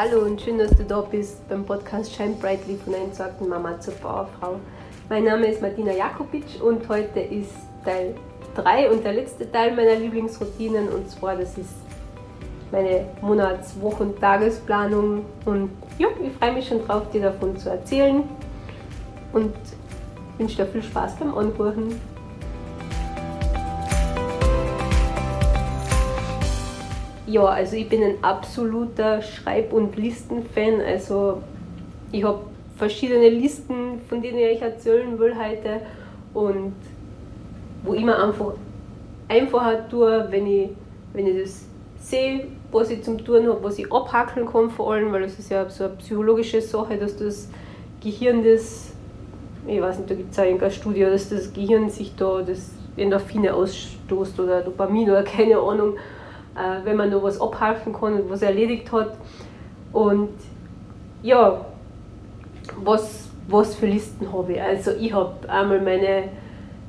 hallo und schön, dass du da bist beim Podcast Shine Brightly von einer entsorgten Mama zur Powerfrau. Mein Name ist Martina Jakobic und heute ist Teil 3 und der letzte Teil meiner Lieblingsroutinen und zwar das ist meine Monats-, Wochen-, Tagesplanung und ja, ich freue mich schon drauf, dir davon zu erzählen und wünsche dir viel Spaß beim Anhören. Ja, also ich bin ein absoluter Schreib- und Listenfan. Also ich habe verschiedene Listen, von denen ich erzählen will heute und wo ich mir einfach einfacher tue, wenn ich, wenn ich das sehe, was ich zum Tun habe, was ich abhackeln kann vor allem, weil das ist ja so eine psychologische Sache, dass das Gehirn das, ich weiß nicht, da gibt es auch irgendeine Studie, dass das Gehirn sich da das Endorphine ausstoßt oder Dopamin oder keine Ahnung äh, wenn man noch was abhaken kann und was erledigt hat. Und ja, was, was für Listen habe ich? Also ich habe einmal meine,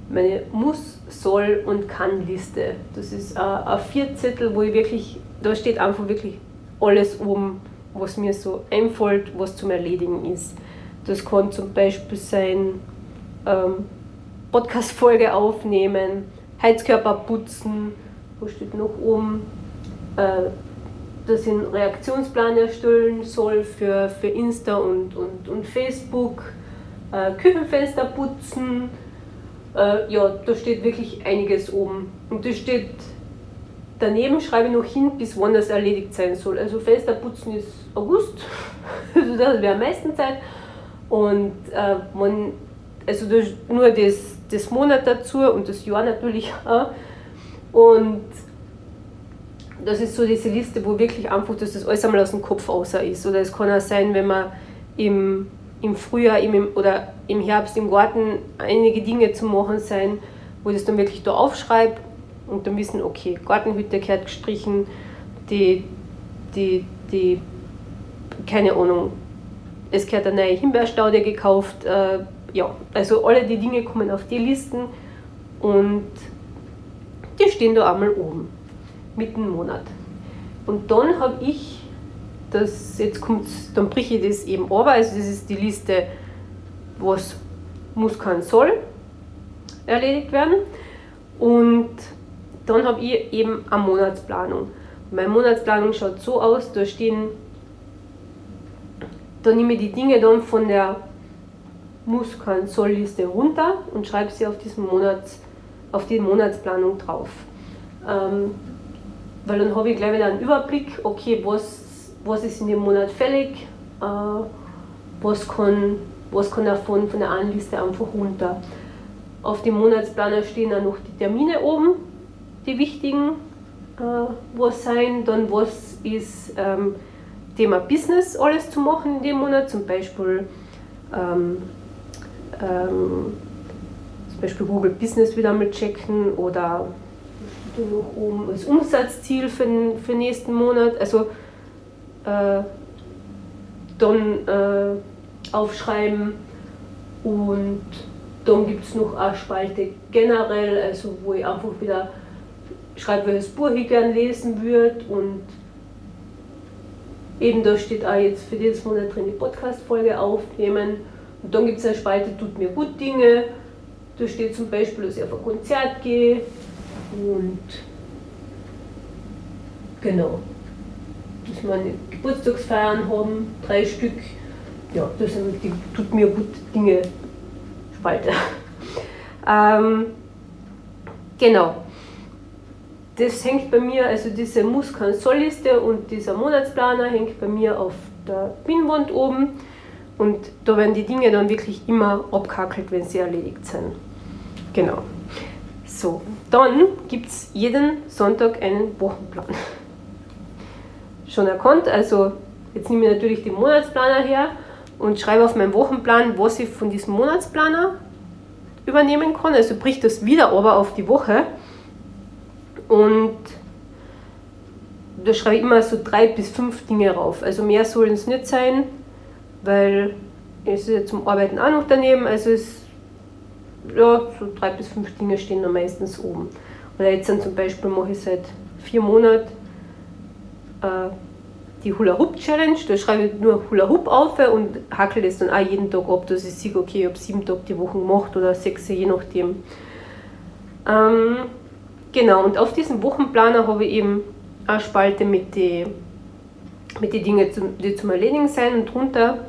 meine Muss, Soll und Kann-Liste. Das ist ein, ein Vierzettel, wo ich wirklich, da steht einfach wirklich alles oben, was mir so einfällt, was zum Erledigen ist. Das kann zum Beispiel sein, ähm, Podcast-Folge aufnehmen, Heizkörper putzen, wo steht noch oben, äh, dass ich einen Reaktionsplan erstellen soll für, für Insta und, und, und Facebook, äh, Küchenfenster putzen. Äh, ja, da steht wirklich einiges oben. Und das steht daneben, schreibe ich noch hin, bis wann das erledigt sein soll. Also Fenster putzen ist August, also das wäre meistens Zeit. Und äh, man, also das, nur das, das Monat dazu und das Jahr natürlich auch. Und das ist so diese Liste, wo wirklich einfach, dass das alles einmal aus dem Kopf außer ist. Oder es kann auch sein, wenn man im, im Frühjahr im, oder im Herbst im Garten einige Dinge zu machen sein, wo ich das dann wirklich da aufschreibe und dann wissen, okay, Gartenhütte gehört gestrichen, die, die, die, keine Ahnung, es gehört eine neue Himbeerstaude gekauft. Äh, ja, also alle die Dinge kommen auf die Listen und stehen da einmal oben mitten im Monat. Und dann habe ich das, jetzt kommt, dann breche ich das eben aber, also das ist die Liste, was muss, kann, soll erledigt werden. Und dann habe ich eben eine Monatsplanung. Meine Monatsplanung schaut so aus, da stehen, da nehme ich die Dinge dann von der muss, kann, soll Liste runter und schreibe sie auf, diesen Monats, auf die Monatsplanung drauf. Ähm, weil dann habe ich gleich wieder einen Überblick, okay, was, was ist in dem Monat fällig, äh, was, kann, was kann davon von der einen Liste einfach runter. Auf dem Monatsplaner stehen auch noch die Termine oben, die wichtigen, äh, was sein, dann was ist ähm, Thema Business alles zu machen in dem Monat, zum Beispiel ähm, ähm, zum Beispiel Google Business wieder mal checken oder oben das Umsatzziel für den, für nächsten Monat. Also äh, dann äh, aufschreiben und dann gibt es noch eine Spalte generell, also wo ich einfach wieder schreibe, welches Buch ich gerne lesen würde und eben da steht auch jetzt für dieses Monat drin die Podcast-Folge aufnehmen und dann gibt es eine Spalte, tut mir gut Dinge, da steht zum Beispiel, dass ich auf ein Konzert gehe und genau, dass wir Geburtstagsfeiern haben, drei Stück. Ja, das sind die tut mir gut Dinge Spalte. ähm, genau. Das hängt bei mir, also diese Muss-Kann-Soll-Liste und dieser Monatsplaner hängt bei mir auf der Pinnwand oben und da werden die Dinge dann wirklich immer abkackelt, wenn sie erledigt sind. Genau. So, dann gibt es jeden Sonntag einen Wochenplan. Schon erkannt, also jetzt nehme ich natürlich den Monatsplaner her und schreibe auf meinen Wochenplan, was ich von diesem Monatsplaner übernehmen kann. Also bricht das wieder aber auf die Woche. Und da schreibe ich immer so drei bis fünf Dinge rauf. Also mehr sollen es nicht sein, weil es ist ja zum Arbeiten auch noch daneben. Also es ja, so drei bis fünf Dinge stehen da meistens oben. Oder jetzt sind zum Beispiel mache ich seit vier Monaten äh, die Hula Hoop Challenge. Da schreibe ich nur Hula Hoop auf und hackel das dann auch jeden Tag ab, dass ich sehe, okay, ich habe sieben Tage die Woche gemacht oder sechs, je nachdem. Ähm, genau, und auf diesem Wochenplaner habe ich eben eine Spalte mit den mit die Dingen, die zum Erledigen sein und drunter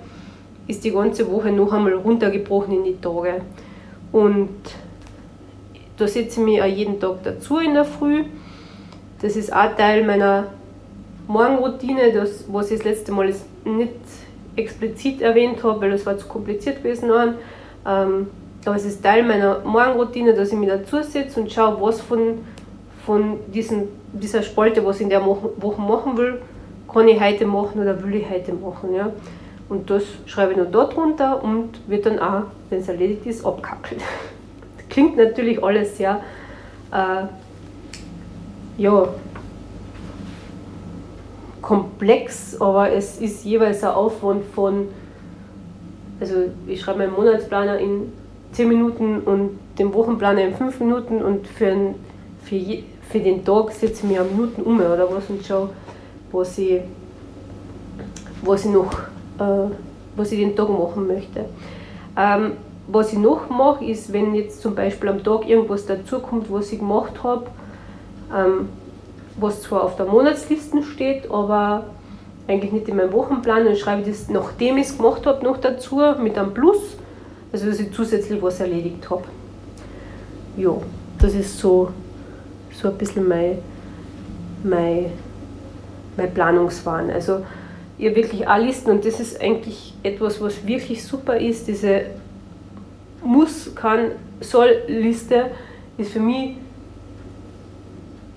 ist die ganze Woche noch einmal runtergebrochen in die Tage. Und da setze ich mich auch jeden Tag dazu in der Früh. Das ist auch Teil meiner Morgenroutine, das, was ich das letzte Mal nicht explizit erwähnt habe, weil das war zu kompliziert gewesen. Ähm, aber es ist Teil meiner Morgenroutine, dass ich mich dazu setze und schaue, was von, von diesen, dieser Spalte, was ich in der Woche machen will, kann ich heute machen oder will ich heute machen. Ja? Und das schreibe ich noch dort runter und wird dann auch, wenn es erledigt ist, abkackelt. Klingt natürlich alles sehr, äh, ja, komplex, aber es ist jeweils ein Aufwand von, also ich schreibe meinen Monatsplaner in 10 Minuten und den Wochenplaner in 5 Minuten und für, ein, für, je, für den Tag setze ich mir Minuten um oder was und schaue, was ich, was ich noch, äh, was ich den Tag machen möchte. Ähm, was ich noch mache, ist, wenn jetzt zum Beispiel am Tag irgendwas dazukommt, was ich gemacht habe, ähm, was zwar auf der Monatsliste steht, aber eigentlich nicht in meinem Wochenplan, dann schreibe ich das, nachdem ich es gemacht habe, noch dazu mit einem Plus, also dass ich zusätzlich was erledigt habe. Ja, das ist so, so ein bisschen mein, mein, mein Planungswahn. Also habe wirklich alle Listen und das ist eigentlich etwas, was wirklich super ist. Diese Muss, kann, soll Liste ist für mich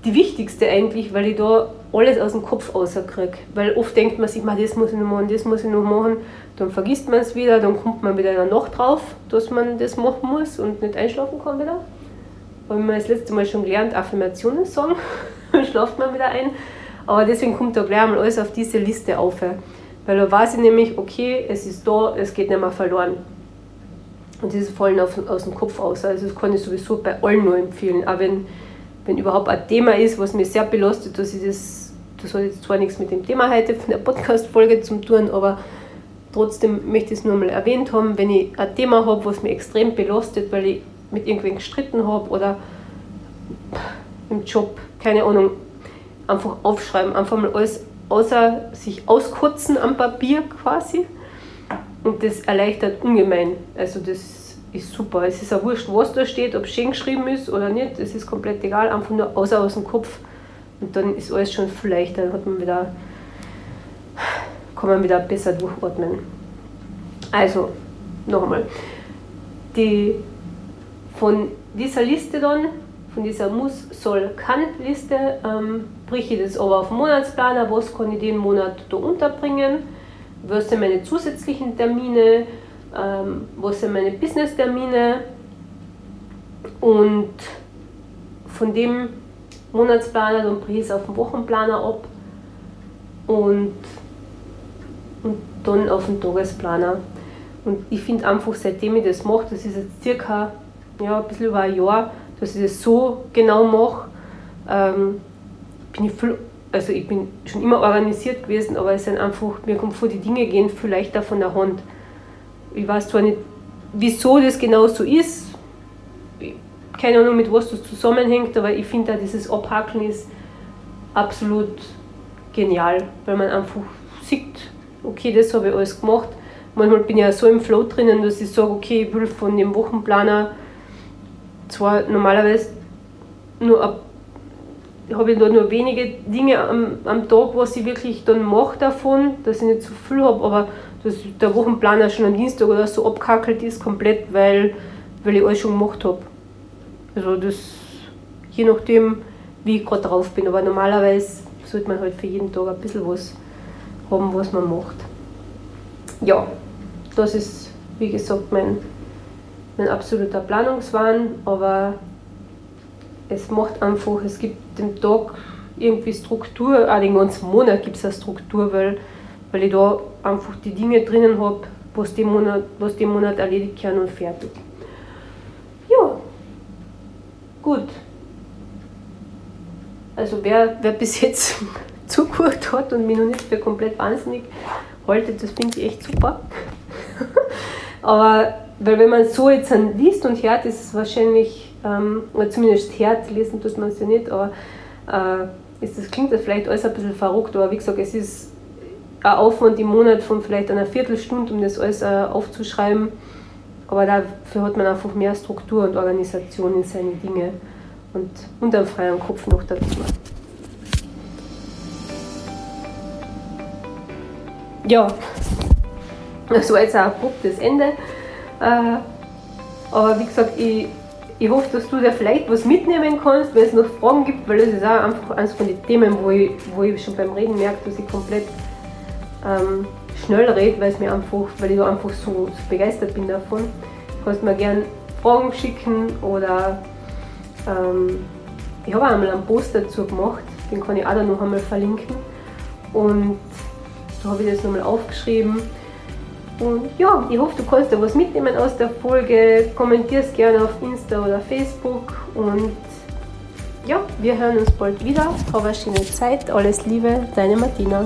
die wichtigste eigentlich, weil ich da alles aus dem Kopf rauskriege. Weil oft denkt man sich, das muss ich noch machen, das muss ich noch machen, dann vergisst man es wieder, dann kommt man wieder in Nacht drauf, dass man das machen muss und nicht einschlafen kann wieder. Habe ich mir das letzte Mal schon gelernt, Affirmationen sagen, dann schlaft man wieder ein. Aber deswegen kommt da gleich einmal alles auf diese Liste auf. Weil da weiß ich nämlich, okay, es ist da, es geht nicht mehr verloren. Und das ist voll aus dem Kopf aus. Also das kann ich sowieso bei allen nur empfehlen. Auch wenn wenn überhaupt ein Thema ist, was mich sehr belastet, dass ich das, das hat jetzt zwar nichts mit dem Thema heute von der Podcast-Folge zu tun, aber trotzdem möchte ich es nur mal erwähnt haben, wenn ich ein Thema habe, was mich extrem belastet, weil ich mit irgendwen gestritten habe oder im Job, keine Ahnung, einfach aufschreiben, einfach mal alles außer sich auskotzen am Papier quasi. Und das erleichtert ungemein. Also das ist super. Es ist auch wurscht, was da steht, ob es schön geschrieben ist oder nicht. Es ist komplett egal, einfach nur außer aus dem Kopf. Und dann ist alles schon viel leichter. Dann hat man wieder, kann man wieder besser durchatmen. Also, noch einmal. Die, von dieser Liste dann, von dieser Muss, Soll, Kann-Liste, ähm, breche ich das aber auf den Monatsplaner. Was kann ich den Monat da unterbringen? Was sind meine zusätzlichen Termine? ähm, was sind meine Business-Termine und von dem Monatsplaner dann breche ich es auf den Wochenplaner ab und, und dann auf den Tagesplaner. Und ich finde einfach, seitdem ich das mache, das ist jetzt circa ja, ein bisschen über ein Jahr, dass ich das so genau mache, ähm, bin ich viel, also ich bin schon immer organisiert gewesen, aber es sind einfach, mir kommt vor, die Dinge gehen viel leichter von der Hand. Ich weiß zwar nicht, wieso das genau so ist, keine Ahnung, mit was das zusammenhängt, aber ich finde dieses Abhakeln ist absolut genial, weil man einfach sieht, okay, das habe ich alles gemacht. Manchmal bin ich ja so im Flow drinnen, dass ich sage, okay, ich will von dem Wochenplaner zwar normalerweise nur ab, habe ich da nur wenige Dinge am, am Tag, was ich wirklich dann mache davon, dass ich nicht zu viel habe, aber dass der Wochenplaner schon am Dienstag oder so abkackelt ist, komplett, weil, weil ich alles schon gemacht habe. Also das, je nachdem, wie ich gerade drauf bin. Aber normalerweise sollte man halt für jeden Tag ein bisschen was haben, was man macht. Ja, das ist, wie gesagt, mein, mein absoluter Planungswahn, aber es macht einfach, es gibt dem Tag irgendwie Struktur, auch den ganzen Monat gibt es eine Struktur, weil weil ich da einfach die Dinge drinnen habe, was den Monat, was den Monat erledigt kann und fertig. Ja, gut. Also wer, wer bis jetzt zugehört hat und mich noch nicht für komplett wahnsinnig halte, das finde ich echt super. Aber weil wenn man so jetzt liest und hört, ist es wahrscheinlich, ähm, zumindest hört, lesen tut man es ja nicht, aber äh, ist das, klingt das vielleicht alles ein bisschen verrückt, aber wie gesagt, es ist ein Aufwand im Monat von vielleicht einer Viertelstunde, um das alles äh, aufzuschreiben. Aber dafür hat man einfach mehr Struktur und Organisation in seine Dinge und, und einen freien Kopf noch dazu. Ja, das war jetzt ein abruptes Ende. Äh, aber wie gesagt, ich, ich hoffe, dass du da vielleicht was mitnehmen kannst, wenn es noch Fragen gibt, weil das ist auch einfach eines von den Themen, wo ich, wo ich schon beim Reden merke, dass ich komplett ähm, schnell rede, weil, mir einfach, weil ich da einfach so, so begeistert bin davon. Du kannst mir gerne Fragen schicken oder ähm, ich habe einmal einen Post dazu gemacht, den kann ich auch dann noch einmal verlinken. Und da habe ich das nochmal aufgeschrieben. Und ja, ich hoffe, du kannst da was mitnehmen aus der Folge. Kommentier es gerne auf Insta oder Facebook. Und ja, wir hören uns bald wieder. Hab eine schöne Zeit. Alles Liebe, deine Martina.